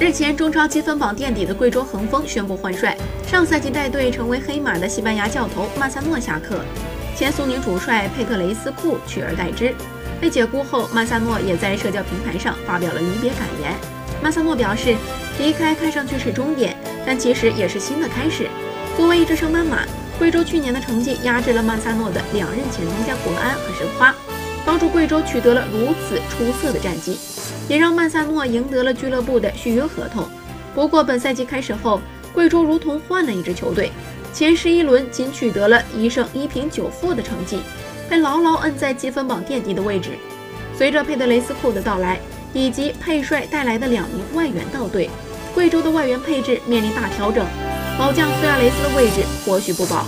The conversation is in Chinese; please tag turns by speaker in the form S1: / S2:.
S1: 日前，中超积分榜垫底的贵州恒丰宣布换帅，上赛季带队成为黑马的西班牙教头曼萨诺下课，前苏宁主帅佩特雷斯库取而代之。被解雇后，曼萨诺也在社交平台上发表了离别感言。曼萨诺表示，离开看上去是终点，但其实也是新的开始。作为一只升班马，贵州去年的成绩压制了曼萨诺的两任前东家国安和申花，帮助贵州取得了如此出色的战绩。也让曼萨诺赢得了俱乐部的续约合同。不过，本赛季开始后，贵州如同换了一支球队，前十一轮仅取得了一胜一平九负的成绩，被牢牢摁在积分榜垫底的位置。随着佩德雷斯库的到来，以及佩帅带来的两名外援到队，贵州的外援配置面临大调整，老将苏亚雷斯的位置或许不保。